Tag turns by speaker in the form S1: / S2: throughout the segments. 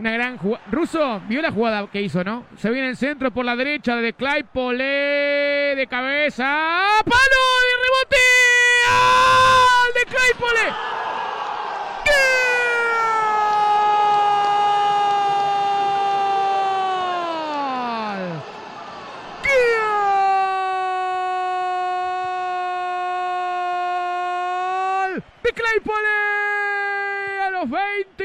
S1: Una gran jugada. Russo, vio la jugada que hizo, ¿no? Se viene el centro por la derecha de Claypole de cabeza. ¡Palo de rebote! ¡Ah! ¡De Claypole! ¡Gol! ¡Gol! ¡De Claypole! A los 29 minutos.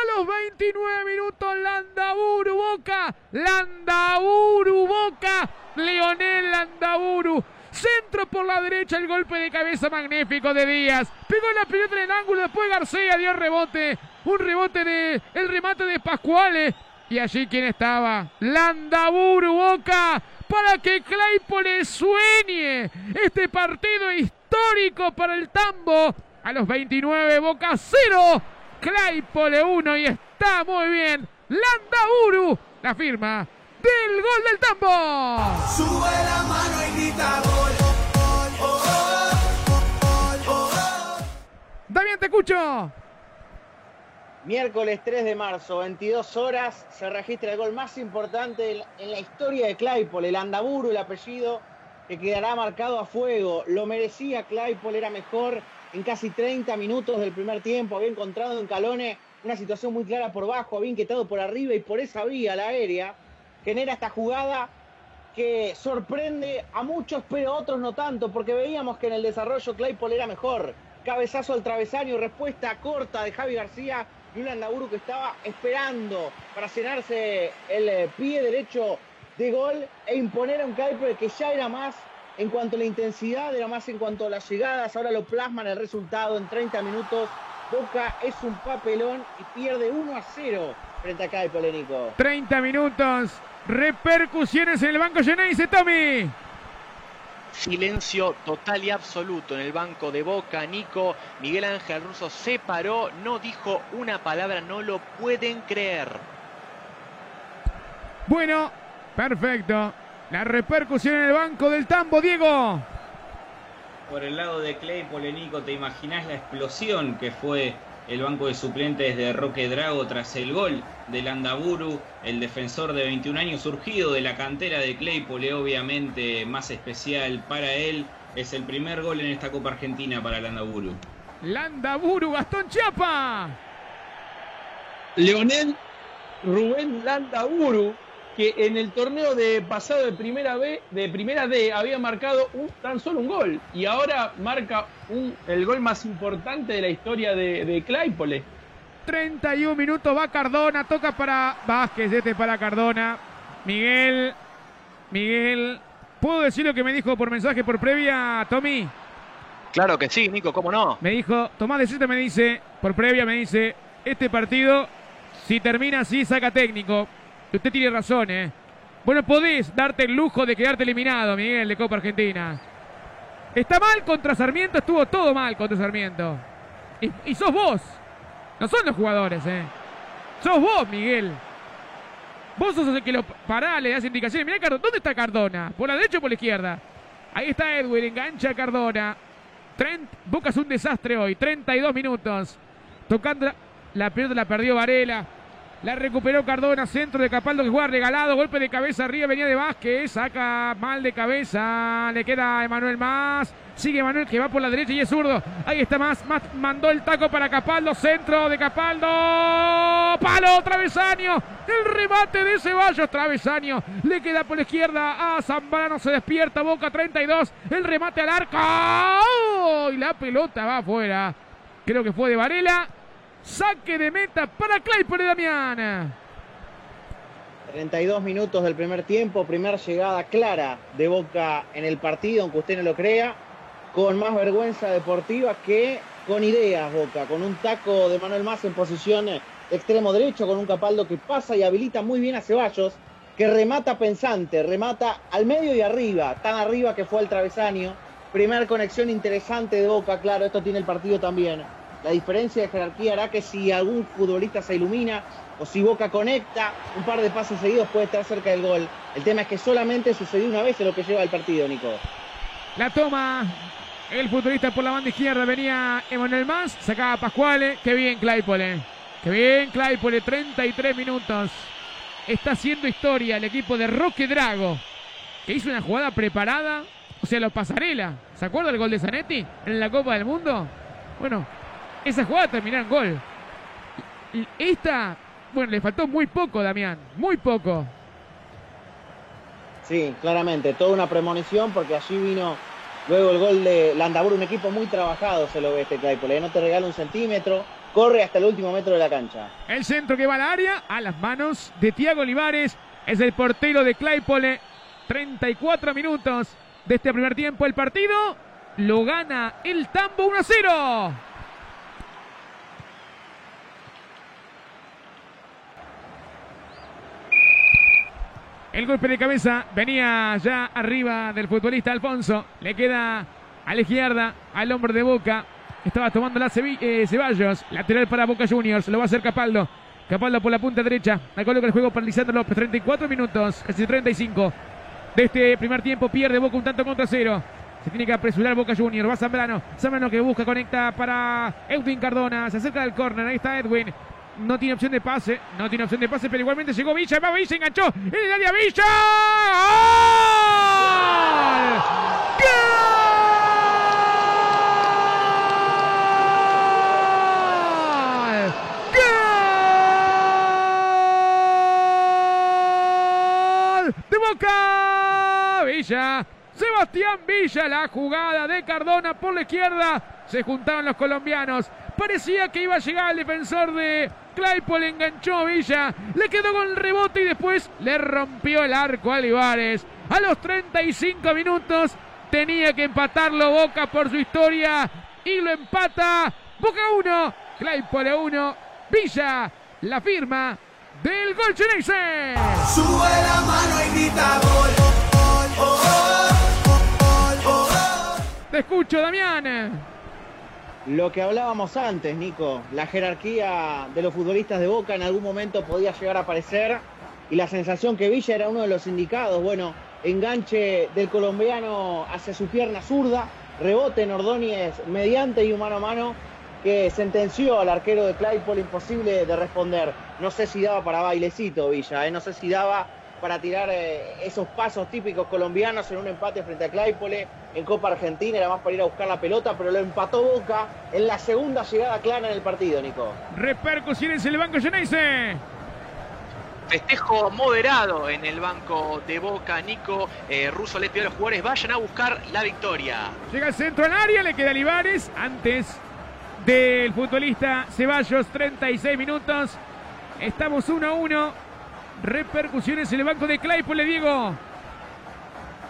S1: A los 29 minutos. Landaburu Boca. Landaburu Boca. Leonel Landaburu. Centro por la derecha, el golpe de cabeza magnífico de Díaz. Pegó la pelota en el ángulo, después García dio rebote. Un rebote de el remate de Pascuales. Y allí quién estaba? Landaburu Boca para que Claypole sueñe este partido histórico para el Tambo. A los 29, Boca 0, Claypole 1 y está muy bien. Landaburu, la firma del gol del Tambo.
S2: Sube la mano y grita gol. Oh, oh, oh, oh, oh.
S1: Damián, te escucho.
S3: Miércoles 3 de marzo, 22 horas, se registra el gol más importante en la historia de Claypole, el Andaburu, el apellido, que quedará marcado a fuego. Lo merecía Claypole, era mejor en casi 30 minutos del primer tiempo, había encontrado en Calone una situación muy clara por bajo, había inquietado por arriba y por esa vía, la aérea, genera esta jugada que sorprende a muchos, pero a otros no tanto, porque veíamos que en el desarrollo Claypole era mejor. Cabezazo al travesaño, respuesta corta de Javi García y un Landaburu que estaba esperando para llenarse el eh, pie derecho de gol e imponer a un Claypole que ya era más en cuanto a la intensidad, era más en cuanto a las llegadas, ahora lo plasman el resultado en 30 minutos. Boca es un papelón y pierde 1 a 0 frente a Claypole, Nico.
S1: 30 minutos. Repercusiones en el banco Geneise, Tommy.
S4: Silencio total y absoluto en el banco de Boca. Nico Miguel Ángel Russo se paró, no dijo una palabra, no lo pueden creer.
S1: Bueno, perfecto. La repercusión en el banco del Tambo, Diego.
S5: Por el lado de Claypole, Nico, ¿te imaginás la explosión que fue el banco de suplentes de Roque Drago tras el gol del Andaburu, el defensor de 21 años surgido de la cantera de Claypole, obviamente más especial para él? Es el primer gol en esta Copa Argentina para el Andaburu.
S1: Landaburu, Gastón Chiapa.
S6: Leonel Rubén Landaburu, que en el torneo de pasado de primera B, de primera D, había marcado un, tan solo un gol. Y ahora marca un, el gol más importante de la historia de, de Claypole.
S1: 31 minutos, va Cardona, toca para Vázquez, este para Cardona. Miguel, Miguel, ¿puedo decir lo que me dijo por mensaje por previa, Tommy?
S4: Claro que sí, Nico, ¿cómo no?
S1: Me dijo, Tomás de Siete me dice, por previa me dice, este partido, si termina así, saca técnico. Usted tiene razón, ¿eh? Bueno, podés darte el lujo de quedarte eliminado, Miguel, de Copa Argentina. Está mal contra Sarmiento, estuvo todo mal contra Sarmiento. Y, sos vos. No son los jugadores, ¿eh? Sos vos, Miguel. Vos sos el que lo pará, le das indicaciones. Mirá, Cardona, ¿dónde está Cardona? ¿Por la derecha o por la izquierda? Ahí está Edwin, engancha a Cardona. Trent, Boca un desastre hoy. 32 minutos. Tocando la, la pelota la perdió Varela. La recuperó Cardona, centro de Capaldo que juega regalado, golpe de cabeza arriba, venía de Vázquez, saca mal de cabeza, le queda a Emanuel más, sigue Emanuel que va por la derecha y es zurdo, ahí está más, más mandó el taco para Capaldo, centro de Capaldo, palo, travesaño, el remate de Ceballos, travesaño, le queda por la izquierda a Zambrano, se despierta, Boca 32, el remate al arco, ¡Oh! y la pelota va afuera, creo que fue de Varela, Saque de meta para Claypole Damián.
S3: 32 minutos del primer tiempo, primera llegada clara de Boca en el partido, aunque usted no lo crea, con más vergüenza deportiva que con ideas Boca, con un taco de Manuel Más en posición extremo derecho, con un Capaldo que pasa y habilita muy bien a Ceballos, que remata pensante, remata al medio y arriba, tan arriba que fue al travesaño. Primer conexión interesante de Boca, claro, esto tiene el partido también. La diferencia de jerarquía hará que si algún futbolista se ilumina o si Boca conecta un par de pases seguidos puede estar cerca del gol. El tema es que solamente sucedió una vez en lo que lleva el partido, Nico.
S1: La toma el futbolista por la banda izquierda. Venía Emanuel Más, sacaba a Pascuale. Qué bien Claypole. Qué bien, Claypole, 33 minutos. Está haciendo historia el equipo de Roque Drago, que hizo una jugada preparada, o sea, los pasarela. ¿Se acuerda el gol de Zanetti en la Copa del Mundo? Bueno, esa jugada terminó en gol. Y Esta, bueno, le faltó muy poco, Damián, muy poco.
S3: Sí, claramente, toda una premonición porque allí vino luego el gol de Landaburu, un equipo muy trabajado se lo ve este Claypole, ¿eh? no te regala un centímetro, corre hasta el último metro de la cancha.
S1: El centro que va al área, a las manos de Tiago Olivares, es el portero de Claypole. 34 minutos de este primer tiempo. El partido lo gana el Tambo 1 a 0. El golpe de cabeza venía ya arriba del futbolista Alfonso. Le queda a la izquierda, al hombre de Boca. Estaba tomando la eh, Ceballos. Lateral para Boca Juniors. Lo va a hacer Capaldo. Capaldo por la punta derecha. La coloca el juego para Lisandro López. 34 minutos, casi 35. De este primer tiempo pierde Boca un tanto contra cero. Se tiene que apresurar Boca Juniors. Va Zambrano. Zambrano que busca, conecta para Edwin Cardona. Se acerca del córner. Ahí está Edwin. No tiene opción de pase. No tiene opción de pase, pero igualmente llegó Villa. Va Villa, enganchó. En el área Villa. ¡Gol! ¡Gol! ¡De Boca! Villa. Sebastián Villa, la jugada de Cardona por la izquierda. Se juntaron los colombianos. Parecía que iba a llegar el defensor de Claypole, enganchó a Villa, le quedó con el rebote y después le rompió el arco a Olivares. A los 35 minutos tenía que empatarlo Boca por su historia y lo empata. Boca 1, Claypole 1, Villa, la firma del gol chenense.
S2: Sube la mano y grita gol. Gol, gol.
S1: Te escucho, Damián.
S3: Lo que hablábamos antes, Nico, la jerarquía de los futbolistas de Boca en algún momento podía llegar a aparecer y la sensación que Villa era uno de los indicados. Bueno, enganche del colombiano hacia su pierna zurda, rebote en Ordóñez mediante y un mano a mano que sentenció al arquero de Claypole imposible de responder. No sé si daba para bailecito Villa, ¿eh? no sé si daba para tirar eh, esos pasos típicos colombianos en un empate frente a Claypole en Copa Argentina, era más para ir a buscar la pelota, pero lo empató Boca en la segunda llegada clara en el partido, Nico.
S1: Repercusiones en el banco chenense.
S4: Festejo moderado en el banco de Boca. Nico eh, Russo les pidió a los jugadores vayan a buscar la victoria.
S1: Llega el centro al área, le queda Olivares antes del futbolista Ceballos, 36 minutos. Estamos 1 a 1. Repercusiones en el banco de Claypole, Diego.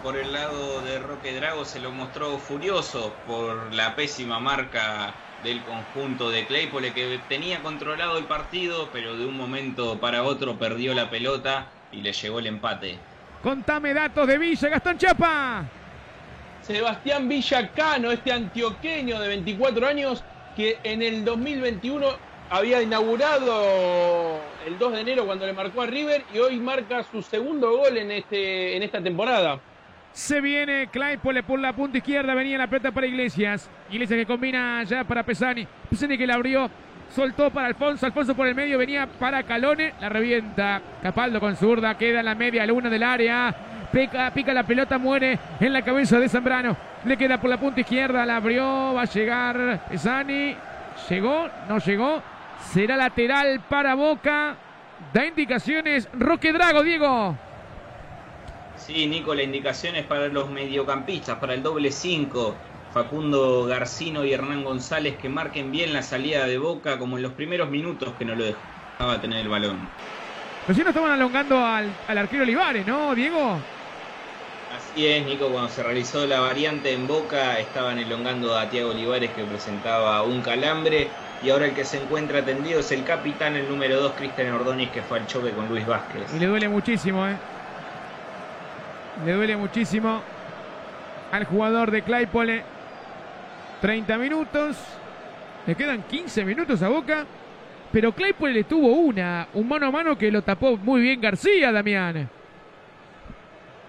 S5: Por el lado de Roque Drago se lo mostró furioso por la pésima marca del conjunto de Claypole que tenía controlado el partido, pero de un momento para otro perdió la pelota y le llegó el empate.
S1: Contame datos de Villa, Gastón Chapa.
S6: Sebastián Villacano, este antioqueño de 24 años, que en el 2021 había inaugurado el 2 de enero cuando le marcó a River y hoy marca su segundo gol en, este, en esta temporada.
S1: Se viene Claypole por la punta izquierda. Venía la pelota para Iglesias. Iglesias que combina ya para Pesani. Pesani que la abrió. Soltó para Alfonso. Alfonso por el medio. Venía para Calone. La revienta. Capaldo con zurda. Queda en la media luna del área. Pica, pica la pelota. Muere en la cabeza de Zambrano. Le queda por la punta izquierda. La abrió. Va a llegar Pesani. Llegó. No llegó. Será lateral para Boca. Da indicaciones Roque Drago, Diego.
S5: Sí, Nico, la indicación es para los mediocampistas, para el doble 5. Facundo Garcino y Hernán González que marquen bien la salida de Boca como en los primeros minutos que no lo dejaba tener el balón.
S1: Recién nos estaban alongando al, al arquero Olivares, ¿no, Diego?
S5: Así es, Nico, cuando se realizó la variante en Boca estaban elongando a Tiago Olivares que presentaba un calambre y ahora el que se encuentra atendido es el capitán, el número 2, Cristian Ordóñez, que fue al choque con Luis Vázquez.
S1: Y le duele muchísimo, ¿eh? Le duele muchísimo al jugador de Claypole. 30 minutos. Le quedan 15 minutos a Boca. Pero Claypole le tuvo una, un mano a mano que lo tapó muy bien García, Damián.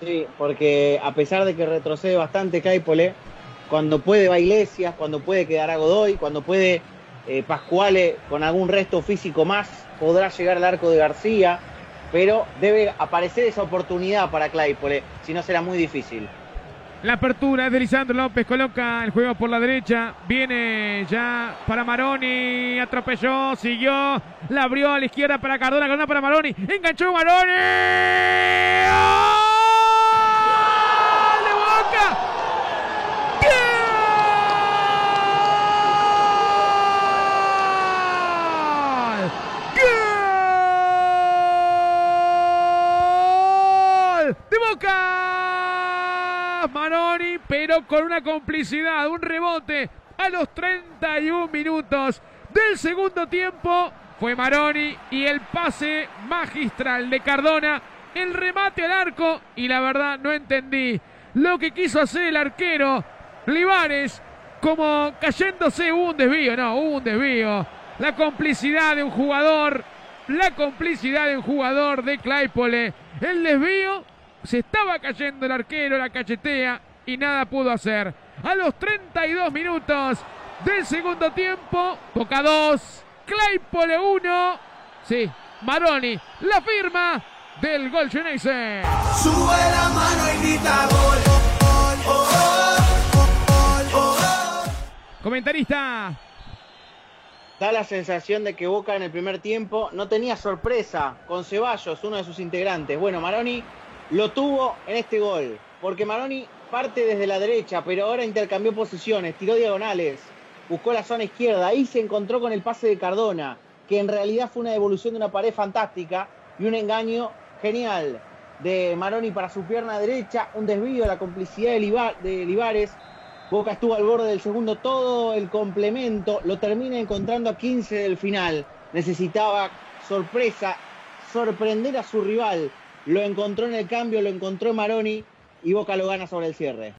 S3: Sí, porque a pesar de que retrocede bastante Claypole, cuando puede va Iglesias, cuando puede quedar a Godoy, cuando puede eh, Pascuale con algún resto físico más podrá llegar al arco de García, pero debe aparecer esa oportunidad para Claypole, si no será muy difícil.
S1: La apertura es de Lisandro López, coloca el juego por la derecha, viene ya para Maroni, atropelló, siguió, la abrió a la izquierda para Cardona, Cardona para Maroni, enganchó Maroni. ¡Gol de Boca! ¡Gol! ¡Gol! ¡De Maroni, pero con una complicidad, un rebote a los 31 minutos del segundo tiempo. Fue Maroni y el pase magistral de Cardona, el remate al arco y la verdad no entendí lo que quiso hacer el arquero Libares, como cayéndose un desvío, no, un desvío. La complicidad de un jugador, la complicidad de un jugador de Claypole, el desvío, se estaba cayendo el arquero, la cachetea y nada pudo hacer. A los 32 minutos del segundo tiempo, Boca 2, Claypole 1, sí, Maroni, la firma del gol Geneise.
S2: Sube la mano y grita gol. Gol, oh, oh, gol, oh, oh.
S1: Comentarista
S3: Da la sensación de que Boca en el primer tiempo no tenía sorpresa con Ceballos, uno de sus integrantes. Bueno, Maroni lo tuvo en este gol, porque Maroni parte desde la derecha, pero ahora intercambió posiciones, tiró diagonales, buscó la zona izquierda, ahí se encontró con el pase de Cardona, que en realidad fue una devolución de una pared fantástica y un engaño genial de Maroni para su pierna derecha, un desvío, la complicidad de, Liba- de Libares. Boca estuvo al borde del segundo, todo el complemento, lo termina encontrando a 15 del final. Necesitaba sorpresa, sorprender a su rival. Lo encontró en el cambio, lo encontró Maroni y Boca lo gana sobre el cierre.